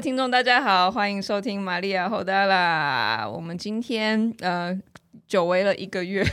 听众，大家好，欢迎收听玛利亚侯达拉。我们今天呃，久违了一个月。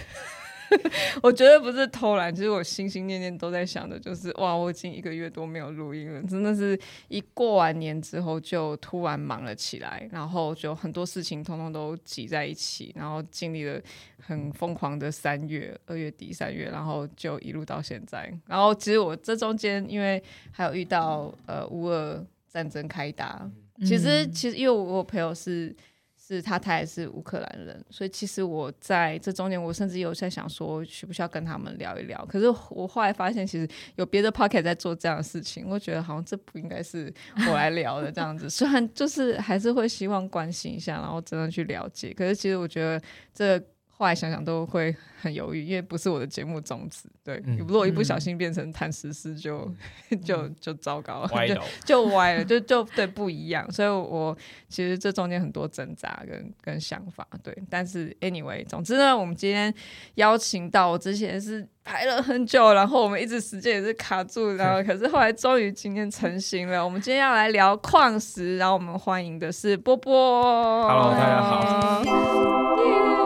我觉得不是偷懒，其实我心心念念都在想的，就是哇，我已经一个月多没有录音了，真的是一过完年之后就突然忙了起来，然后就很多事情通通都挤在一起，然后经历了很疯狂的三月，二月底三月，然后就一路到现在。然后其实我这中间因为还有遇到呃乌俄战争开打，其实其实因为我朋友是。是他，他也是乌克兰人，所以其实我在这中间，我甚至有在想说，需不需要跟他们聊一聊。可是我后来发现，其实有别的 p o c k e t 在做这样的事情，我觉得好像这不应该是我来聊的这样子。虽然就是还是会希望关心一下，然后真的去了解。可是其实我觉得这。后来想想都会很犹豫，因为不是我的节目宗旨。对，如果一不小心变成谈时事，就、嗯、就就糟糕了，歪就 就歪了，就就对不一样。所以我，我其实这中间很多挣扎跟跟想法。对，但是 anyway，总之呢，我们今天邀请到我之前是排了很久，然后我们一直时间也是卡住，然后 可是后来终于今天成型了。我们今天要来聊矿石，然后我们欢迎的是波波。Hello，大家好。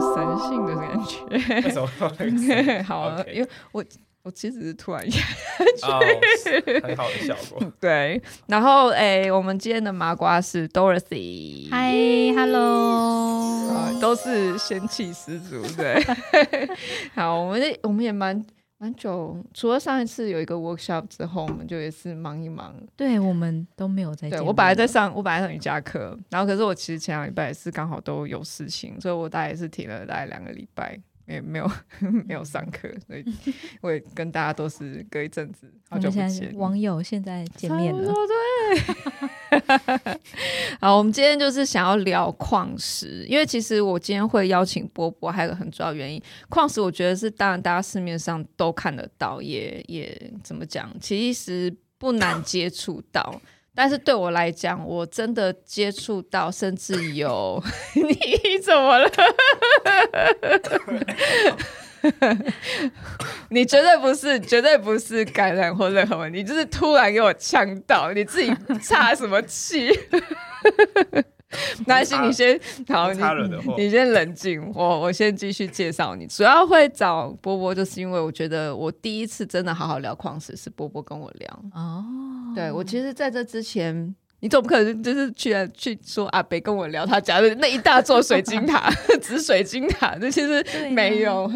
神性的感觉，为什么？好了，因为我我其实是突然下去，oh, 很好的效果。对，然后哎、欸，我们今天的麻瓜是 Dorothy，嗨，Hello，都是仙气十足。对，好，我们我们也蛮。蛮久，除了上一次有一个 workshop 之后，我们就也是忙一忙。对，我们都没有在。对，我本来在上，我本来上瑜伽课，然后可是我其实前两礼拜也是刚好都有事情，所以我大概也是停了大概两个礼拜。也没有没有上课，所以 我也跟大家都是隔一阵子好久不见。网友现在见面了，对。好，我们今天就是想要聊矿石，因为其实我今天会邀请波波，还有个很主要原因，矿石我觉得是当然大家市面上都看得到，也也怎么讲，其实不难接触到。但是对我来讲，我真的接触到，甚至有 你怎么了？你绝对不是，绝对不是感染或任何问题，你就是突然给我呛到，你自己岔什么气？那行，你先好，你你先冷静，我我先继续介绍你。主要会找波波，就是因为我觉得我第一次真的好好聊矿石是波波跟我聊哦。对，我其实在这之前，你总不可能就是去去说阿北跟我聊他家的那一大座水晶塔、紫水晶塔，那其实没有。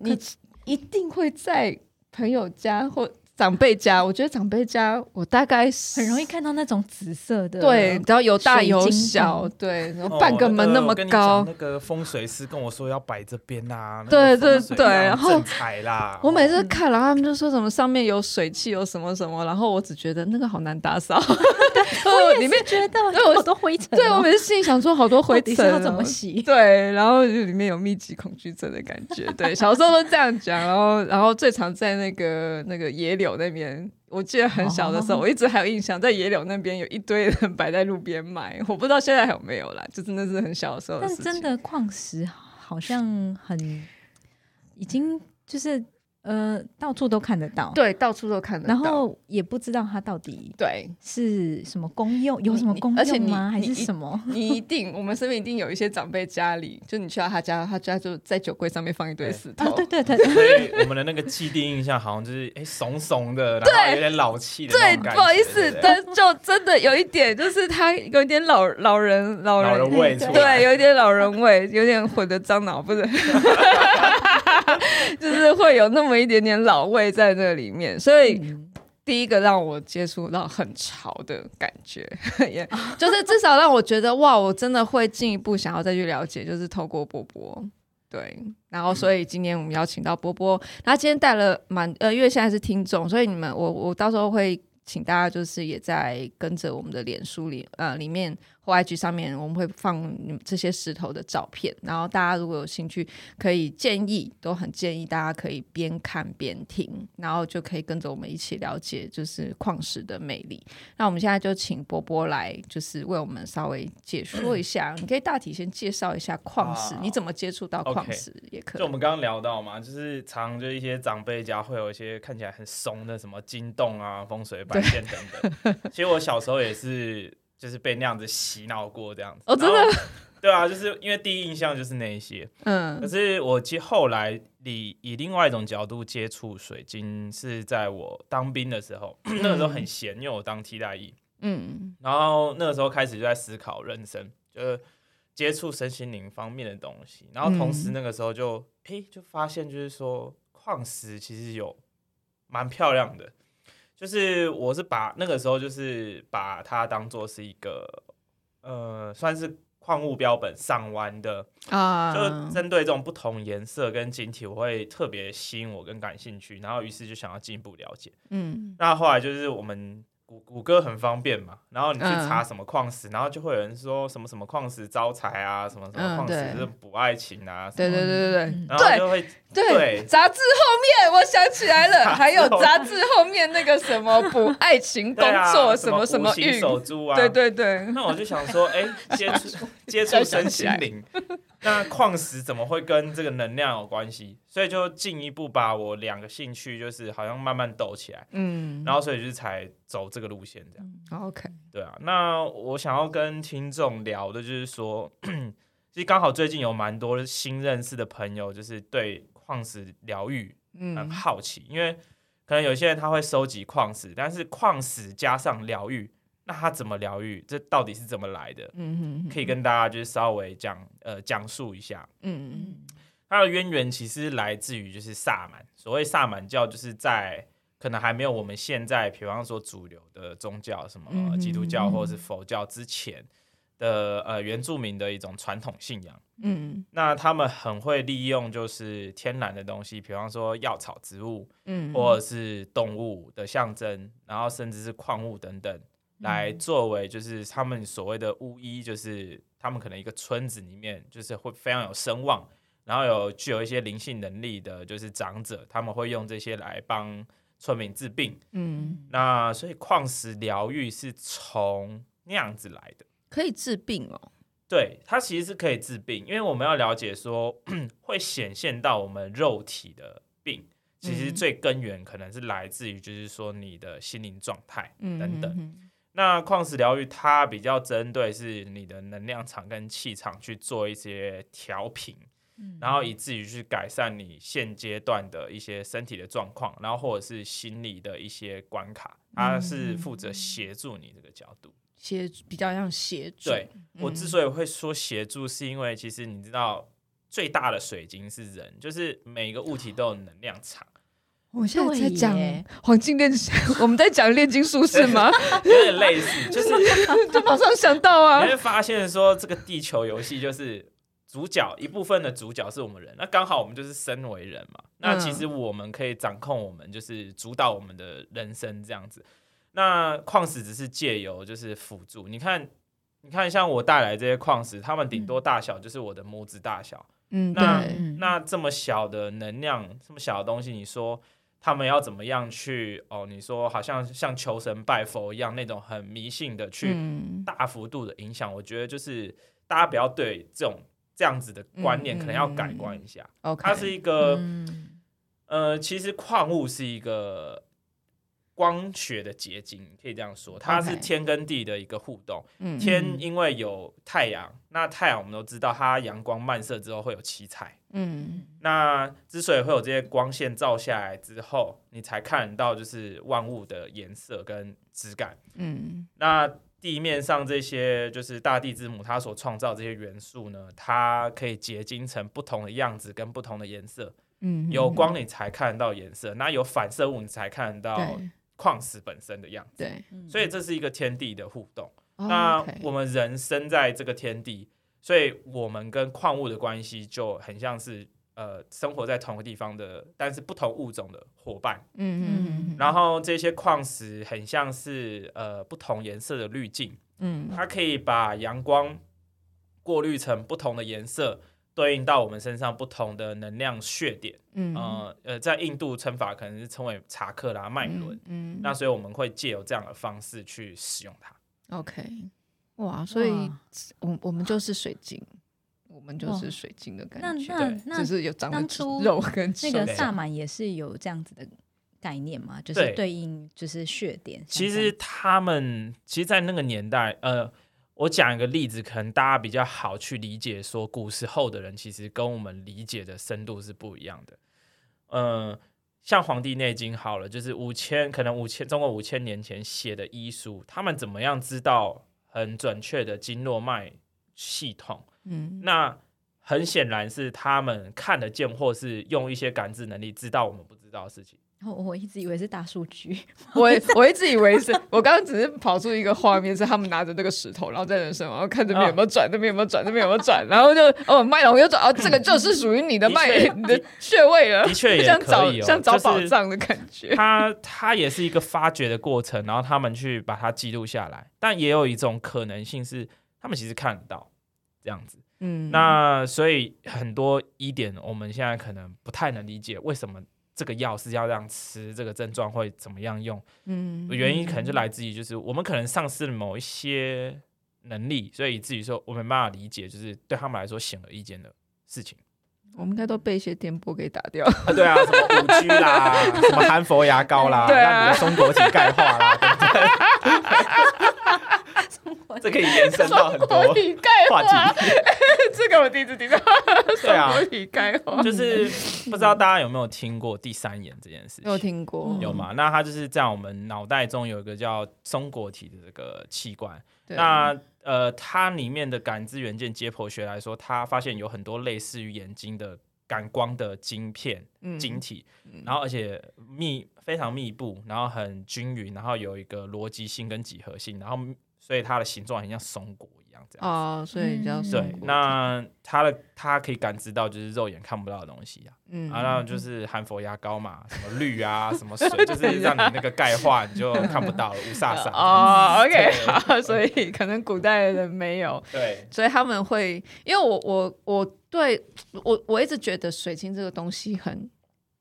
你一定会在朋友家或。长辈家，我觉得长辈家，我大概是很容易看到那种紫色的，对，然后有大有小，对，然后半个门那么高。哦那个、那个风水师跟我说要摆这边啊，对对对，然后啦。我每次看，然后他们就说什么上面有水汽，有什么什么，然后我只觉得那个好难打扫。我里面觉得有好多灰尘，对我每次心里想说好多灰尘要怎么洗？对，然后就里面有密集恐惧症的感觉。对，小时候都这样讲，然后然后最常在那个那个野柳。那边，我记得很小的时候，我一直还有印象，在野柳那边有一堆人 摆在路边卖，我不知道现在还有没有啦，就真的是很小的时候的。但真的矿石好像很，已经就是。呃，到处都看得到，对，到处都看得到，然后也不知道它到底对是什么功用，有什么功用吗？而且你还是什么？你，一定，我们身边一定有一些长辈家里，就你去到他家，他家就在酒柜上面放一堆石头，对对对 对。所以我们的那个既定印象好像就是哎，怂怂的，然后有点老气的。对，不好意思，但就真的有一点，就是他有一点老老人老人，老人味，对，有一点老人味，有点混的脏脑，不是。就是会有那么一点点老味在那里面，所以第一个让我接触到很潮的感觉，也就是至少让我觉得哇，我真的会进一步想要再去了解，就是透过波波，对，然后所以今天我们邀请到波波，他今天带了蛮呃，因为现在是听众，所以你们我我到时候会请大家就是也在跟着我们的脸书里呃里面。或 IG 上面，我们会放这些石头的照片。然后大家如果有兴趣，可以建议，都很建议大家可以边看边听，然后就可以跟着我们一起了解，就是矿石的魅力。那我们现在就请波波来，就是为我们稍微解说一下。你可以大体先介绍一下矿石，你怎么接触到矿石也可以。就我们刚刚聊到嘛，就是常就一些长辈家会有一些看起来很怂的什么金洞啊、风水摆件等等。其实我小时候也是。就是被那样子洗脑过这样子。哦，真的，对啊，就是因为第一印象就是那一些，嗯，可是我其实后来以以另外一种角度接触水晶，是在我当兵的时候，嗯、那个时候很闲，因为我当替代役，嗯，然后那个时候开始就在思考人生，就是接触身心灵方面的东西，然后同时那个时候就哎、嗯欸、就发现就是说矿石其实有蛮漂亮的。就是我是把那个时候就是把它当做是一个呃，算是矿物标本上弯的啊，就针对这种不同颜色跟晶体，我会特别吸引我跟感兴趣，然后于是就想要进一步了解。嗯，那后来就是我们。谷谷歌很方便嘛，然后你去查什么矿石，嗯、然后就会有人说什么什么矿石招财啊，什么什么矿石是补爱情啊，对对对对对，然后就会对，对杂志后面我想起来了，还有杂志后面那个什么补爱情工作、啊、什么什么运守株啊，对对对，那我就想说，哎，接触接触身心灵。那矿石怎么会跟这个能量有关系？所以就进一步把我两个兴趣，就是好像慢慢抖起来，嗯，然后所以就是才走这个路线这样。嗯、OK，对啊。那我想要跟听众聊的就是说，其实刚好最近有蛮多新认识的朋友，就是对矿石疗愈很好奇，嗯、因为可能有些人他会收集矿石，但是矿石加上疗愈。那他怎么疗愈？这到底是怎么来的？嗯哼哼，可以跟大家就是稍微讲呃讲述一下。嗯嗯，它的渊源其实来自于就是萨满。所谓萨满教，就是在可能还没有我们现在，比方说主流的宗教，什么基督教或者是佛教之前的呃原住民的一种传统信仰。嗯，那他们很会利用就是天然的东西，比方说药草植物，嗯，或者是动物的象征，然后甚至是矿物等等。来作为就是他们所谓的巫医，就是他们可能一个村子里面就是会非常有声望，然后有具有一些灵性能力的，就是长者，他们会用这些来帮村民治病。嗯，那所以矿石疗愈是从那样子来的，可以治病哦。对，它其实是可以治病，因为我们要了解说 会显现到我们肉体的病，其实最根源可能是来自于就是说你的心灵状态等等。嗯哼哼那矿石疗愈它比较针对是你的能量场跟气场去做一些调频，嗯、然后以至于去改善你现阶段的一些身体的状况，然后或者是心理的一些关卡，它是负责协助你这个角度，协比较像协助。对，我之所以会说协助，是因为其实你知道最大的水晶是人，就是每个物体都有能量场。我现在在讲黄金炼，我们在讲炼金术士吗？有点类似，就是 就马上想到啊！你会发现说，这个地球游戏就是主角一部分的主角是我们人，那刚好我们就是身为人嘛。那其实我们可以掌控我们，就是主导我们的人生这样子。那矿石只是借由就是辅助。你看，你看，像我带来这些矿石，它们顶多大小就是我的拇指大小。嗯，那那这么小的能量，这么小的东西，你说？他们要怎么样去哦？你说好像像求神拜佛一样那种很迷信的去大幅度的影响，嗯、我觉得就是大家不要对这种这样子的观念可能要改观一下。嗯嗯、它是一个、嗯、呃，其实矿物是一个。光学的结晶可以这样说，它是天跟地的一个互动。Okay. 天因为有太阳，嗯、那太阳我们都知道，它阳光漫射之后会有七彩。嗯，那之所以会有这些光线照下来之后，你才看到就是万物的颜色跟质感。嗯，那地面上这些就是大地之母，它所创造这些元素呢，它可以结晶成不同的样子跟不同的颜色。嗯，有光你才看得到颜色，那有反射物你才看得到。矿石本身的样子，对，所以这是一个天地的互动。哦、那我们人生在这个天地，所以我们跟矿物的关系就很像是呃生活在同个地方的，但是不同物种的伙伴。嗯嗯。然后这些矿石很像是呃不同颜色的滤镜，嗯，它可以把阳光过滤成不同的颜色，对应到我们身上不同的能量血点。嗯呃，呃，在印度称法可能是称为查克拉脉轮。嗯，嗯，那所以我们会借由这样的方式去使用它。OK，哇，所以我我们就是水晶。我们就是水晶的感觉，那那那就是有长得肉跟那个萨满也是有这样子的概念嘛？就是对应就是血点。其实他们其实，在那个年代，呃，我讲一个例子，可能大家比较好去理解。说古时候的人其实跟我们理解的深度是不一样的。嗯，像《黄帝内经》好了，就是五千可能五千中国五千年前写的医书，他们怎么样知道很准确的经络脉系统？嗯，那很显然是他们看得见，或是用一些感知能力知道我们不知道的事情。我我一直以为是大数据，我我一直以为是，我刚刚只是跑出一个画面，是他们拿着那个石头，然后在人生，然后看这边有没有转，那边有没有转，那边有没有转，然后就哦脉龙又转，哦这个就是属于你的脉，你的穴位了，的确也像找像找宝藏的感觉。它它也是一个发掘的过程，然后他们去把它记录下来，但也有一种可能性是，他们其实看得到。这样子，嗯，那所以很多疑点，我们现在可能不太能理解为什么这个药是要这样吃，这个症状会怎么样用，嗯，原因可能就来自于就是我们可能丧失了某一些能力，所以以至于说我们没办法理解，就是对他们来说显而易见的事情。我们应该都被一些电波给打掉啊，对啊，什么五 G 啦，什么含氟牙膏啦，让、啊、你的松果体钙化啦，对不对？这可以延伸到很多话题。这个我第一次听到。对啊，就是不知道大家有没有听过第三眼这件事情？有听过，有吗？那它就是在我们脑袋中有一个叫松果体的这个器官。那呃，它里面的感知元件解剖学来说，它发现有很多类似于眼睛的感光的晶片、晶体，然后而且密非常密布，然后很均匀，然后有一个逻辑性跟几何性，然后。所以它的形状很像松果一样，这样哦，所以叫松果。对，那它的它可以感知到就是肉眼看不到的东西啊，嗯，然后就是含氟牙膏嘛，什么氯啊，什么水，就是让你那个钙化，你就看不到了，乌 煞煞。哦，OK，好，所以可能古代的人没有，对，所以他们会，因为我我我对我我一直觉得水晶这个东西很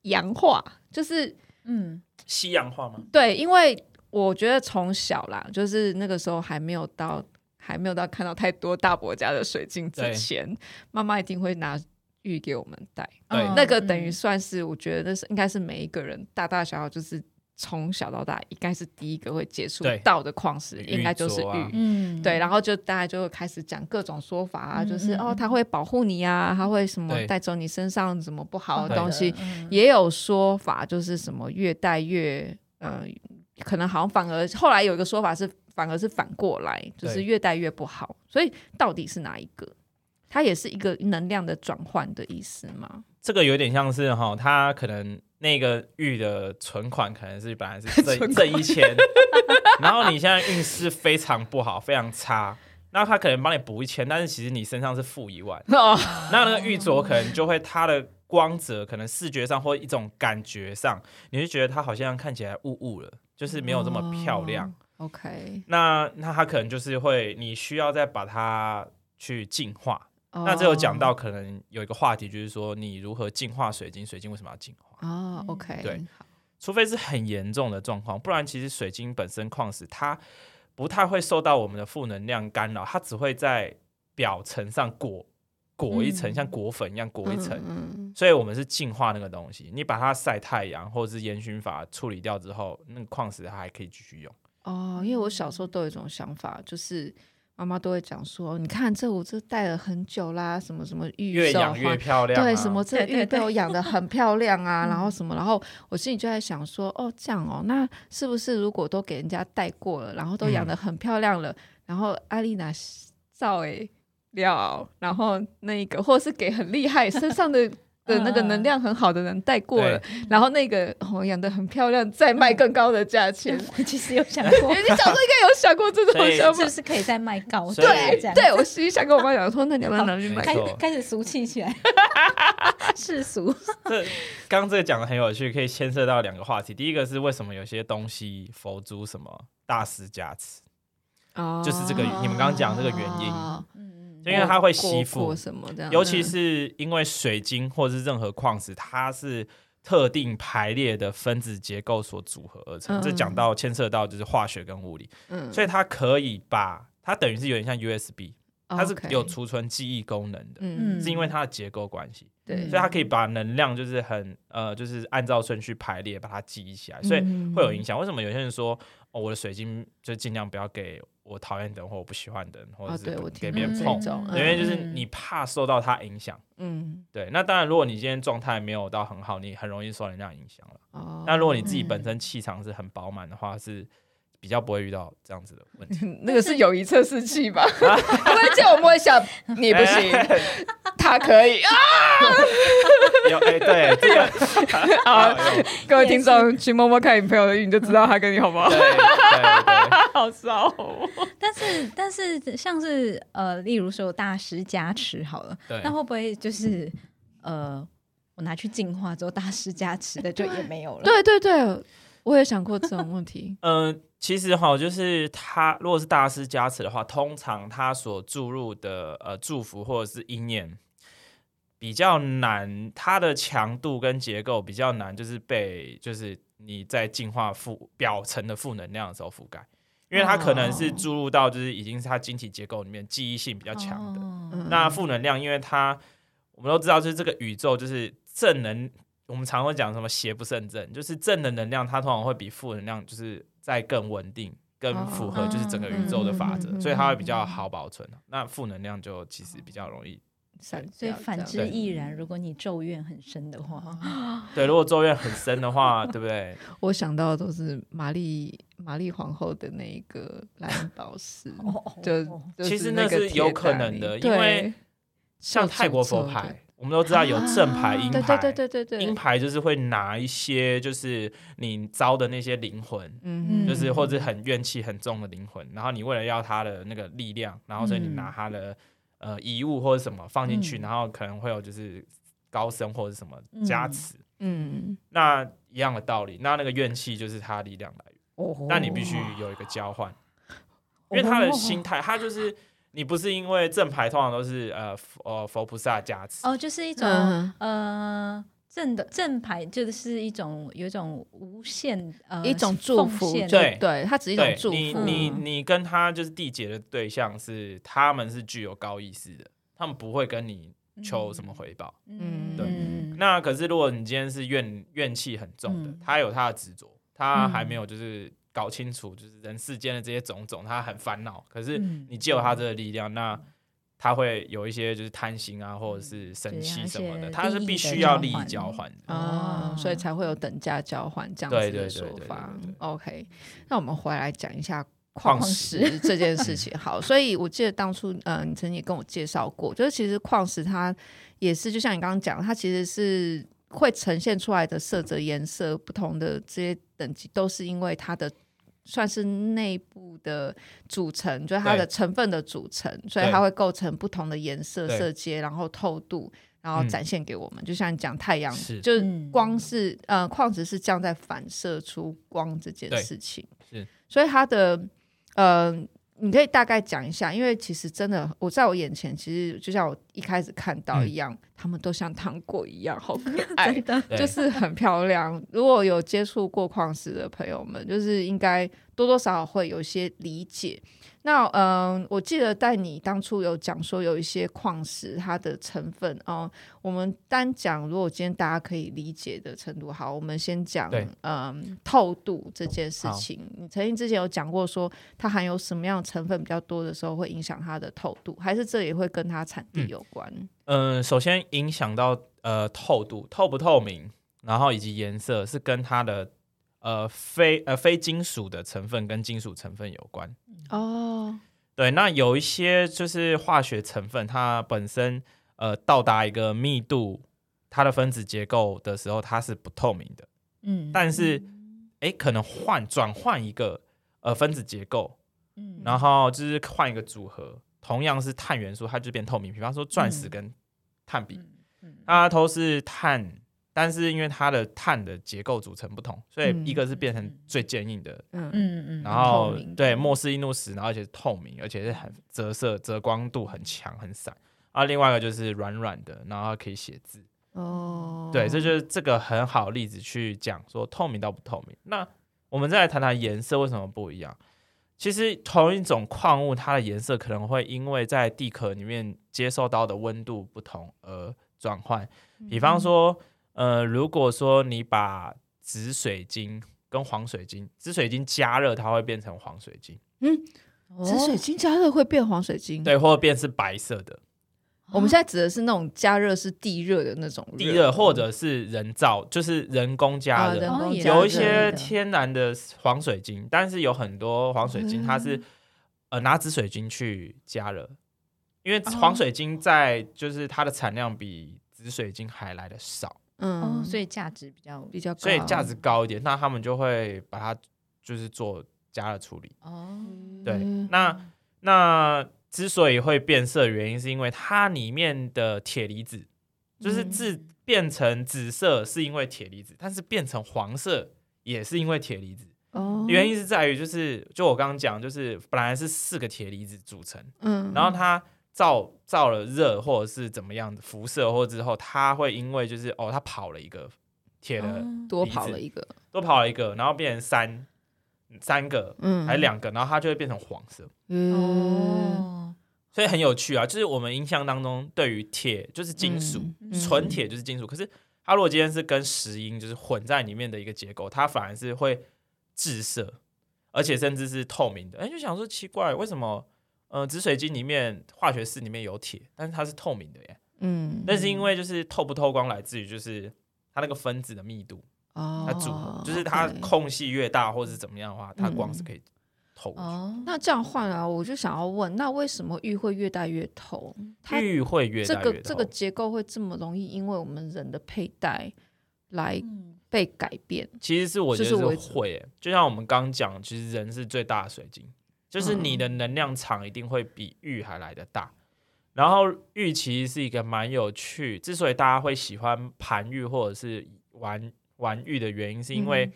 洋化，就是嗯，西洋化吗？对，因为。我觉得从小啦，就是那个时候还没有到，还没有到看到太多大伯家的水晶之前，妈妈一定会拿玉给我们戴。对，那个等于算是，我觉得那是应该是每一个人大大小小，就是从小到大，应该是第一个会接触到的矿石，应该就是玉。嗯，对，然后就大家就会开始讲各种说法啊，就是哦，它会保护你啊，它会什么带走你身上什么不好的东西，也有说法就是什么越戴越呃。可能好像反而后来有一个说法是，反而是反过来，就是越带越不好。所以到底是哪一个？它也是一个能量的转换的意思吗？这个有点像是哈，它可能那个玉的存款可能是本来是挣挣一千，然后你现在运势非常不好，非常差，那他可能帮你补一千，但是其实你身上是负一万，那那个玉镯可能就会它的光泽，可能视觉上或一种感觉上，你就觉得它好像看起来雾雾了。就是没有这么漂亮。Oh, OK，那那它可能就是会，你需要再把它去净化。Oh. 那这有讲到，可能有一个话题，就是说你如何净化水晶？水晶为什么要净化？哦、oh,，OK，对，除非是很严重的状况，不然其实水晶本身矿石它不太会受到我们的负能量干扰，它只会在表层上裹。裹一层，像裹粉一样裹一层，嗯嗯、所以我们是净化那个东西。你把它晒太阳，或者是烟熏法处理掉之后，那个矿石它还可以继续用。哦，因为我小时候都有一种想法，就是妈妈都会讲说：“你看这我这戴了很久啦，什么什么玉越养越漂亮、啊，对，什么这玉被我养的很漂亮啊，然后什么，然后我心里就在想说：哦，这样哦，那是不是如果都给人家戴过了，然后都养的很漂亮了，嗯、然后阿丽娜照诶。料，然后那个，或者是给很厉害身上的 的那个能量很好的人带过了，然后那个哦养的很漂亮，再卖更高的价钱。我其实有想过，你小时候应该有想过这种想法，就是不是可以再卖高？对对，我实际想跟我妈讲说，那你要不要拿去卖？开开始俗气起来，世俗。这刚刚这个讲的很有趣，可以牵涉到两个话题。第一个是为什么有些东西佛珠什么大师加持？哦，就是这个你们刚刚讲这个原因，嗯因为它会吸附什么的，尤其是因为水晶或者是任何矿石，它是特定排列的分子结构所组合而成。这讲到牵涉到就是化学跟物理，嗯，所以它可以把它等于是有点像 USB。它是有储存记忆功能的，嗯，是因为它的结构关系，对，所以它可以把能量就是很呃，就是按照顺序排列，把它记忆起来，所以会有影响。为什么有些人说哦，我的水晶就尽量不要给我讨厌的人或我不喜欢的人，或者是给别人碰，因为就是你怕受到他影响，嗯，对。那当然，如果你今天状态没有到很好，你很容易受人家影响了。哦，那如果你自己本身气场是很饱满的话，是。比较不会遇到这样子的问题，那个是友谊测试器吧？因为这样我摸一下你不行，他可以啊。有哎，对这个啊，各位听众去摸摸看你朋友的运，你就知道他跟你好不好？好骚。但是但是像是呃，例如说大师加持好了，那会不会就是呃，我拿去净化之后，大师加持的就也没有了？对对对，我也想过这种问题。嗯。其实哈，就是他如果是大师加持的话，通常他所注入的呃祝福或者是意念比较难，它的强度跟结构比较难，就是被就是你在净化负表层的负能量的时候覆盖，因为它可能是注入到就是已经是它晶体结构里面记忆性比较强的。哦、那负能量，因为它我们都知道，就是这个宇宙就是正能，我们常会讲什么邪不胜正，就是正的能量它通常会比负能量就是。在更稳定、更符合就是整个宇宙的法则，所以它会比较好保存。那负能量就其实比较容易散。所以反之亦然。如果你咒怨很深的话，对，如果咒怨很深的话，对不对？我想到的都是玛丽玛丽皇后的那一个蓝宝石，就其实那是有可能的，因为像泰国佛牌。我们都知道有正牌、阴牌，对对对对对，阴牌就是会拿一些，就是你招的那些灵魂，嗯，就是或者很怨气很重的灵魂，然后你为了要他的那个力量，然后所以你拿他的呃遗物或者什么放进去，然后可能会有就是高僧或者什么加持，嗯，那一样的道理，那那个怨气就是他力量来源，那你必须有一个交换，因为他的心 态，他就是。你不是因为正牌通常都是呃呃佛菩萨加持哦，就是一种呃正的正牌，就是一种有一种无限呃一种祝福，对对，它只是一种祝福。你你你跟他就是缔结的对象是他们是具有高意识的，他们不会跟你求什么回报。嗯，对。那可是如果你今天是怨怨气很重的，他有他的执着，他还没有就是。搞清楚，就是人世间的这些种种，他很烦恼。可是你借有他这个力量，嗯、那他会有一些就是贪心啊，或者是生气什么的，他是必须要利益交换的哦，所以才会有等价交换这样子的说法。OK，那我们回来讲一下矿石这件事情。好，所以我记得当初，嗯、呃，你曾经也跟我介绍过，就是其实矿石它也是，就像你刚刚讲，它其实是会呈现出来的色泽、颜色不同的这些等级，都是因为它的。算是内部的组成，就是它的成分的组成，所以它会构成不同的颜色、色阶，然后透度，然后展现给我们。嗯、就像你讲太阳，是。就是光是呃矿石是这样在反射出光这件事情，是，所以它的呃。你可以大概讲一下，因为其实真的，我在我眼前，其实就像我一开始看到一样，他们都像糖果一样，好可爱，就是很漂亮。如果有接触过矿石的朋友们，就是应该多多少少会有一些理解。那嗯，我记得带你当初有讲说有一些矿石它的成分哦、嗯，我们单讲，如果今天大家可以理解的程度好，我们先讲对嗯透度这件事情。好你曾经之前有讲过说它含有什么样的成分比较多的时候会影响它的透度，还是这也会跟它产地有关？嗯，首先影响到呃透度透不透明，然后以及颜色是跟它的。呃，非呃非金属的成分跟金属成分有关哦。对，那有一些就是化学成分，它本身呃到达一个密度，它的分子结构的时候，它是不透明的。嗯，但是哎、欸，可能换转换一个呃分子结构，嗯，然后就是换一个组合，同样是碳元素，它就变透明。比方说钻石跟碳比，嗯嗯嗯、它都是碳但是因为它的碳的结构组成不同，所以一个是变成最坚硬的，嗯嗯嗯，然后对莫氏硬度石，然后而且是透明，而且是很折射、折光度很强、很闪。啊，另外一个就是软软的，然后可以写字。哦，对，这就是这个很好的例子去讲说透明到不透明。那我们再来谈谈颜色为什么不一样？其实同一种矿物，它的颜色可能会因为在地壳里面接受到的温度不同而转换。比方说，呃，如果说你把紫水晶跟黄水晶，紫水晶加热，它会变成黄水晶。嗯，紫水晶加热会变黄水晶？对，或者变是白色的。我们现在指的是那种加热是地热的那种地热，或者是人造，就是人工加热。啊、有一些天然的黄水晶，但是有很多黄水晶它是、嗯、呃拿紫水晶去加热，因为黄水晶在就是它的产量比紫水晶还来的少，嗯，所以价值比较比较高，所以价值高一点，那他们就会把它就是做加热处理。哦，对，那那。之所以会变色，原因是因为它里面的铁离子，就是自变成紫色是因为铁离子，但是变成黄色也是因为铁离子。哦，原因是在于就是就我刚刚讲，就是本来是四个铁离子组成，嗯，然后它照照了热或者是怎么样的辐射或之后，它会因为就是哦，它跑了一个铁的多跑了一个多跑了一个，然后变成三三个，嗯，还是两个，然后它就会变成黄色。哦。所以很有趣啊，就是我们印象当中对于铁就是金属，纯铁、嗯、就是金属。可是它如果今天是跟石英就是混在里面的一个结构，它反而是会致色，而且甚至是透明的。哎，就想说奇怪，为什么呃紫水晶里面化学式里面有铁，但是它是透明的耶？嗯，但是因为就是透不透光来自于就是它那个分子的密度，哦，它组合就是它空隙越大或者是怎么样的话，它光是可以。透哦，那这样换啊，我就想要问，那为什么玉会越戴越透？玉会越透，这个这个结构会这么容易，因为我们人的佩戴来被改变？嗯、其实是我觉得是会，就像我们刚讲，其实人是最大的水晶，就是你的能量场一定会比玉还来得大。嗯、然后玉其实是一个蛮有趣，之所以大家会喜欢盘玉或者是玩玩玉的原因，是因为、嗯。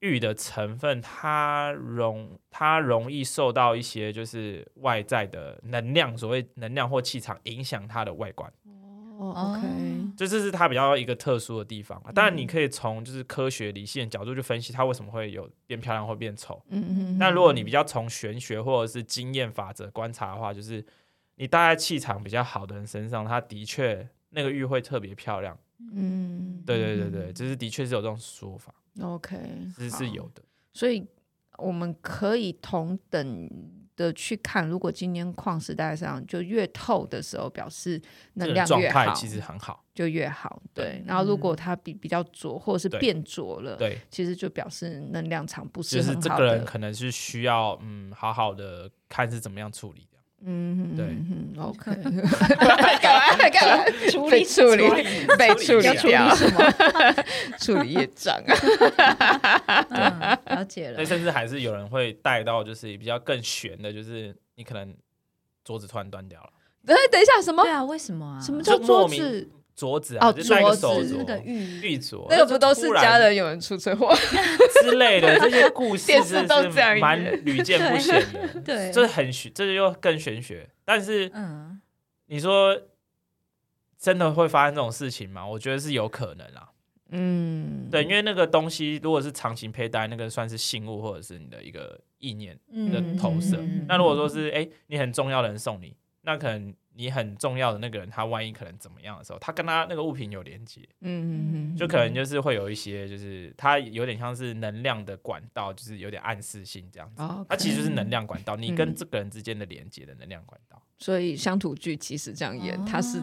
玉的成分，它容它容易受到一些就是外在的能量，所谓能量或气场影响它的外观。哦，OK，这这是它比较一个特殊的地方。当然，你可以从就是科学理性的角度去分析它为什么会有变漂亮或变丑。嗯嗯。但如果你比较从玄学或者是经验法则观察的话，就是你戴在气场比较好的人身上，他的确那个玉会特别漂亮。嗯，对对对对，就是的确是有这种说法。OK，是是有的，所以我们可以同等的去看，如果今天矿石带上就越透的时候，表示能量越好，其实很好，就越好。对，然后如果它比比较浊或者是变浊了，对，其实就表示能量场不是很好。就是这个人可能是需要嗯好好的看是怎么样处理的。嗯，对，OK，干嘛干嘛处理处理被处理掉什么？处理业障啊，了解了。所以甚至还是有人会带到，就是比较更悬的，就是你可能桌子突然断掉了。哎，等一下，什么？对啊，为什么啊？什么叫桌子？镯子啊，哦，镯子那个玉玉镯，那个不都是家人有人出车祸 之类的这些 故事，是都这样，蛮屡见不鲜的。对，这很玄，这又更玄学。但是，嗯，你说真的会发生这种事情吗？我觉得是有可能啊。嗯，对，因为那个东西如果是长期佩戴，那个算是信物或者是你的一个意念的投射。那如果说是哎，你很重要的人送你，那可能。你很重要的那个人，他万一可能怎么样的时候，他跟他那个物品有连接，嗯嗯嗯，就可能就是会有一些，就是它有点像是能量的管道，就是有点暗示性这样子。哦它其实就是能量管道，你跟这个人之间的连接的能量管道。嗯、所以乡土剧其实这样演，它是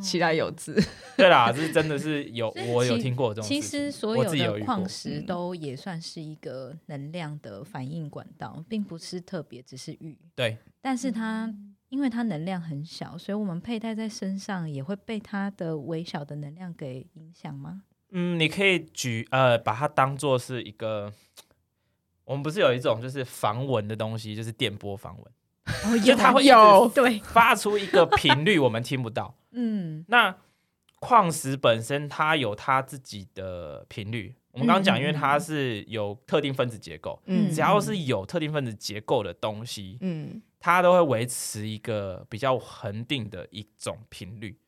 其来有自。对啦，这是真的是有，我有听过这种。其实所有的矿石都也算是一个能量的反应管道，并不是特别只是玉。对，但是它。因为它能量很小，所以我们佩戴在身上也会被它的微小的能量给影响吗？嗯，你可以举呃，把它当做是一个，我们不是有一种就是防蚊的东西，就是电波防蚊，哦，就它会有对 发出一个频率，我们听不到。嗯，那矿石本身它有它自己的频率。我们刚刚讲，因为它是有特定分子结构，嗯，只要是有特定分子结构的东西，嗯，它都会维持一个比较恒定的一种频率。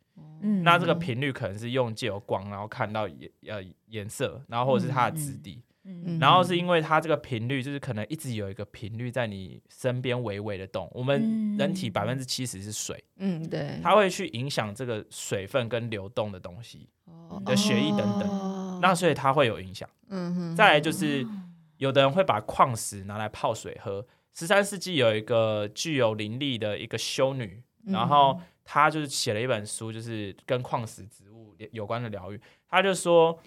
嗯，那这个频率可能是用借由光，然后看到颜呃颜色，然后或者是它的质地。嗯，然后是因为它这个频率，就是可能一直有一个频率在你身边微微的动。我们人体百分之七十是水，嗯，对，它会去影响这个水分跟流动的东西，你的血液等等，那所以它会有影响。嗯哼，再来就是有的人会把矿石拿来泡水喝。十三世纪有一个具有灵力的一个修女，然后她就是写了一本书，就是跟矿石植物有关的疗愈。她就说。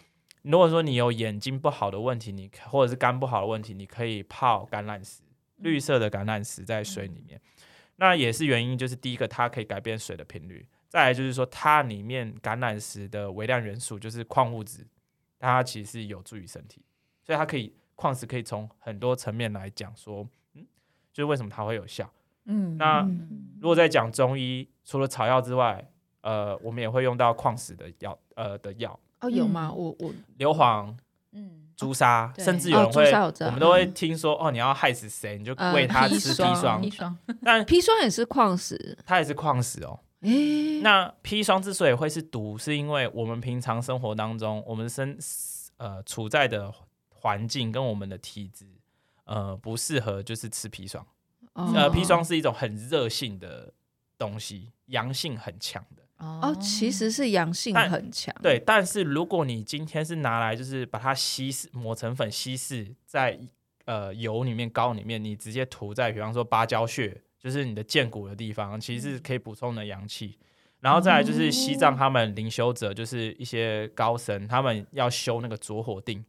如果说你有眼睛不好的问题，你或者是肝不好的问题，你可以泡橄榄石，绿色的橄榄石在水里面。那也是原因，就是第一个它可以改变水的频率，再来就是说它里面橄榄石的微量元素就是矿物质，它其实是有助于身体，所以它可以矿石可以从很多层面来讲说，嗯，就是为什么它会有效。嗯，那如果在讲中医，除了草药之外，呃，我们也会用到矿石的药，呃的药。哦，有吗？我我硫磺，嗯，朱砂，甚至有人会，我们都会听说，哦，你要害死谁，你就喂他吃砒霜。砒霜，但砒霜也是矿石，它也是矿石哦。诶，那砒霜之所以会是毒，是因为我们平常生活当中，我们身呃处在的环境跟我们的体质，呃，不适合就是吃砒霜。呃，砒霜是一种很热性的东西，阳性很强的。哦，其实是阳性很强。对，但是如果你今天是拿来就是把它稀释磨成粉，稀释在呃油里面、膏里面，你直接涂在比方说芭蕉穴，就是你的剑骨的地方，其实是可以补充的阳气。然后再来就是西藏他们灵修者，就是一些高僧，他们要修那个着火定